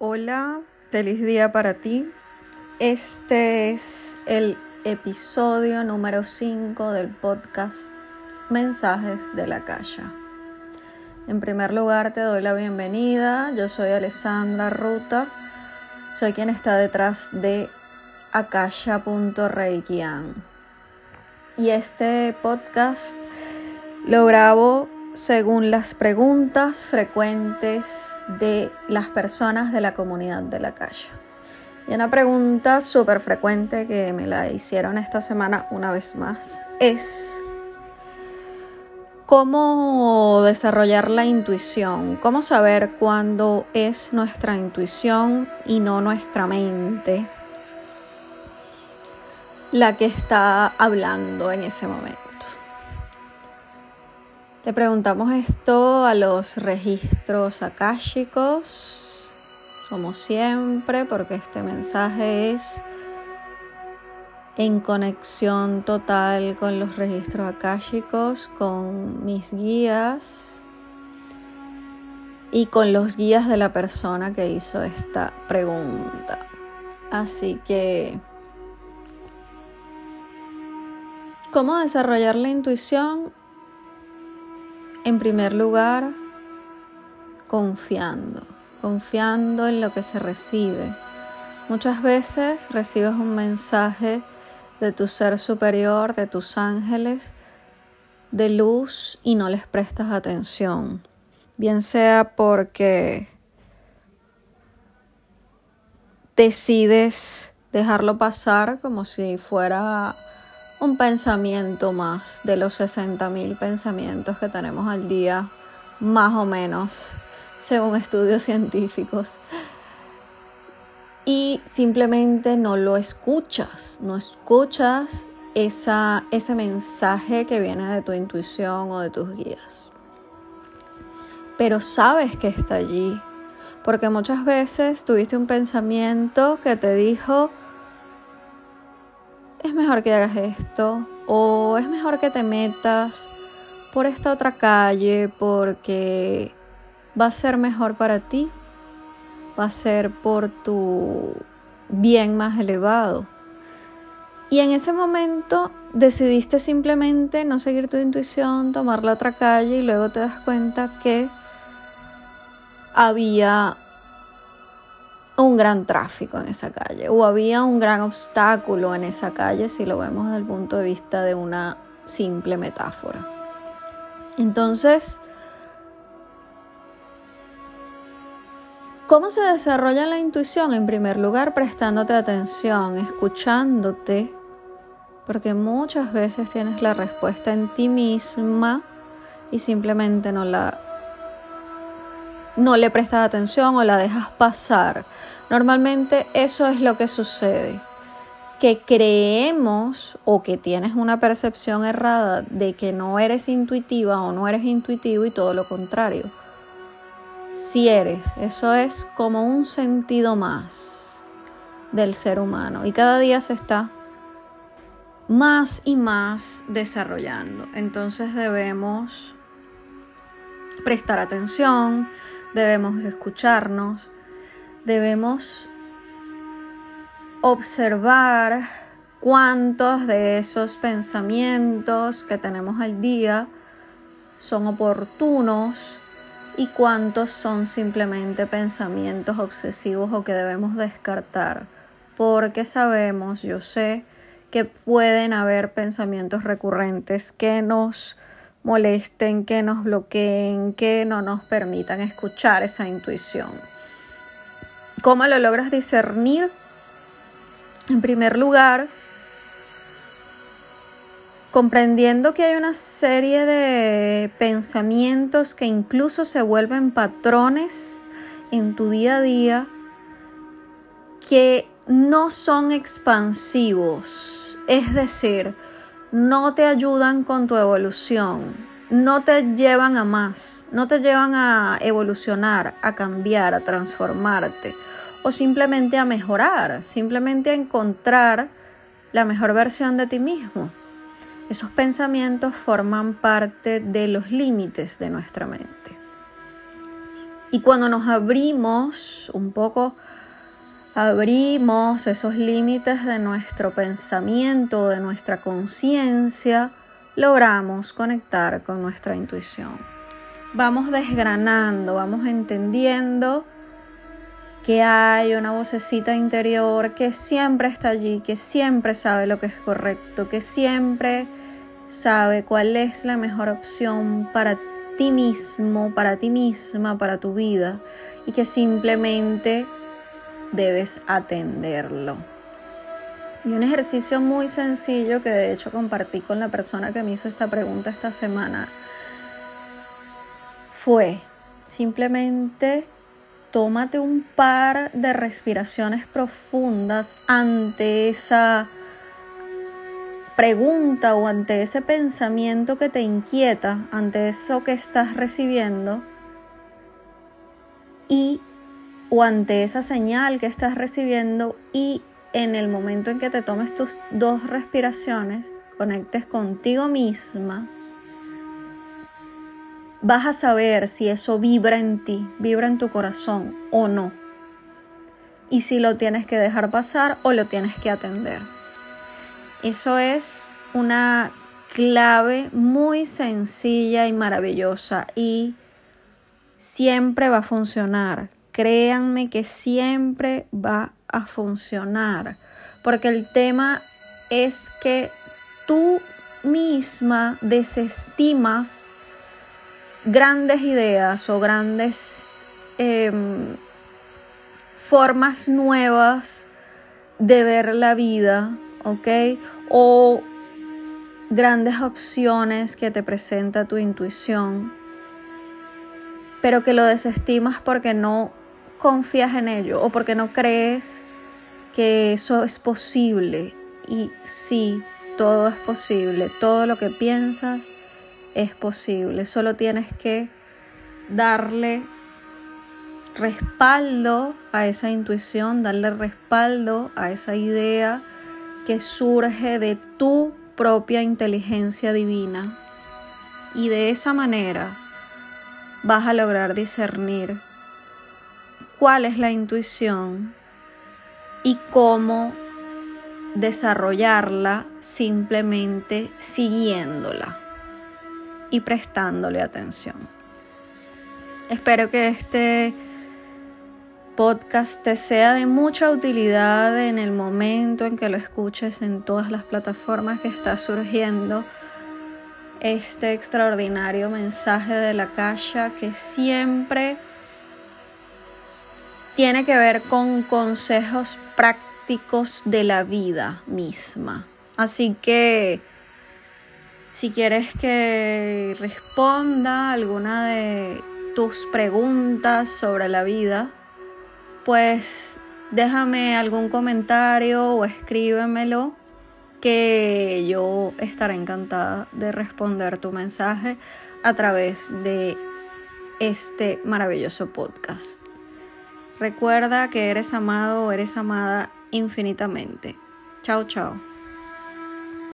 Hola, feliz día para ti. Este es el episodio número 5 del podcast Mensajes de la Calle. En primer lugar te doy la bienvenida. Yo soy Alessandra Ruta. Soy quien está detrás de akasha.reikian. Y este podcast lo grabo según las preguntas frecuentes de las personas de la comunidad de la calle. Y una pregunta súper frecuente que me la hicieron esta semana una vez más es cómo desarrollar la intuición, cómo saber cuándo es nuestra intuición y no nuestra mente la que está hablando en ese momento. Le preguntamos esto a los registros akáshicos, como siempre, porque este mensaje es en conexión total con los registros akáshicos, con mis guías y con los guías de la persona que hizo esta pregunta. Así que, ¿cómo desarrollar la intuición? En primer lugar, confiando, confiando en lo que se recibe. Muchas veces recibes un mensaje de tu ser superior, de tus ángeles, de luz y no les prestas atención. Bien sea porque decides dejarlo pasar como si fuera un pensamiento más de los 60.000 pensamientos que tenemos al día, más o menos, según estudios científicos. Y simplemente no lo escuchas, no escuchas esa, ese mensaje que viene de tu intuición o de tus guías. Pero sabes que está allí, porque muchas veces tuviste un pensamiento que te dijo, es mejor que hagas esto o es mejor que te metas por esta otra calle porque va a ser mejor para ti, va a ser por tu bien más elevado. Y en ese momento decidiste simplemente no seguir tu intuición, tomar la otra calle y luego te das cuenta que había un gran tráfico en esa calle o había un gran obstáculo en esa calle si lo vemos desde el punto de vista de una simple metáfora. Entonces, ¿cómo se desarrolla la intuición? En primer lugar, prestándote atención, escuchándote, porque muchas veces tienes la respuesta en ti misma y simplemente no la no le prestas atención o la dejas pasar. Normalmente eso es lo que sucede, que creemos o que tienes una percepción errada de que no eres intuitiva o no eres intuitivo y todo lo contrario. Si eres, eso es como un sentido más del ser humano y cada día se está más y más desarrollando. Entonces debemos prestar atención, debemos escucharnos, debemos observar cuántos de esos pensamientos que tenemos al día son oportunos y cuántos son simplemente pensamientos obsesivos o que debemos descartar. Porque sabemos, yo sé, que pueden haber pensamientos recurrentes que nos molesten, que nos bloqueen, que no nos permitan escuchar esa intuición. ¿Cómo lo logras discernir? En primer lugar, comprendiendo que hay una serie de pensamientos que incluso se vuelven patrones en tu día a día que no son expansivos, es decir, no te ayudan con tu evolución, no te llevan a más, no te llevan a evolucionar, a cambiar, a transformarte o simplemente a mejorar, simplemente a encontrar la mejor versión de ti mismo. Esos pensamientos forman parte de los límites de nuestra mente. Y cuando nos abrimos un poco, abrimos esos límites de nuestro pensamiento, de nuestra conciencia, logramos conectar con nuestra intuición. Vamos desgranando, vamos entendiendo que hay una vocecita interior que siempre está allí, que siempre sabe lo que es correcto, que siempre sabe cuál es la mejor opción para ti mismo, para ti misma, para tu vida y que simplemente debes atenderlo. Y un ejercicio muy sencillo que de hecho compartí con la persona que me hizo esta pregunta esta semana fue simplemente tómate un par de respiraciones profundas ante esa pregunta o ante ese pensamiento que te inquieta, ante eso que estás recibiendo y o ante esa señal que estás recibiendo y en el momento en que te tomes tus dos respiraciones, conectes contigo misma, vas a saber si eso vibra en ti, vibra en tu corazón o no. Y si lo tienes que dejar pasar o lo tienes que atender. Eso es una clave muy sencilla y maravillosa y siempre va a funcionar créanme que siempre va a funcionar, porque el tema es que tú misma desestimas grandes ideas o grandes em, formas nuevas de ver la vida, ¿ok? O grandes opciones que te presenta tu intuición, pero que lo desestimas porque no confías en ello o porque no crees que eso es posible. Y sí, todo es posible, todo lo que piensas es posible. Solo tienes que darle respaldo a esa intuición, darle respaldo a esa idea que surge de tu propia inteligencia divina. Y de esa manera vas a lograr discernir cuál es la intuición y cómo desarrollarla simplemente siguiéndola y prestándole atención. Espero que este podcast te sea de mucha utilidad en el momento en que lo escuches en todas las plataformas que está surgiendo este extraordinario mensaje de la calle que siempre tiene que ver con consejos prácticos de la vida misma. Así que si quieres que responda alguna de tus preguntas sobre la vida, pues déjame algún comentario o escríbemelo que yo estaré encantada de responder tu mensaje a través de este maravilloso podcast. Recuerda que eres amado o eres amada infinitamente. Chao, chao.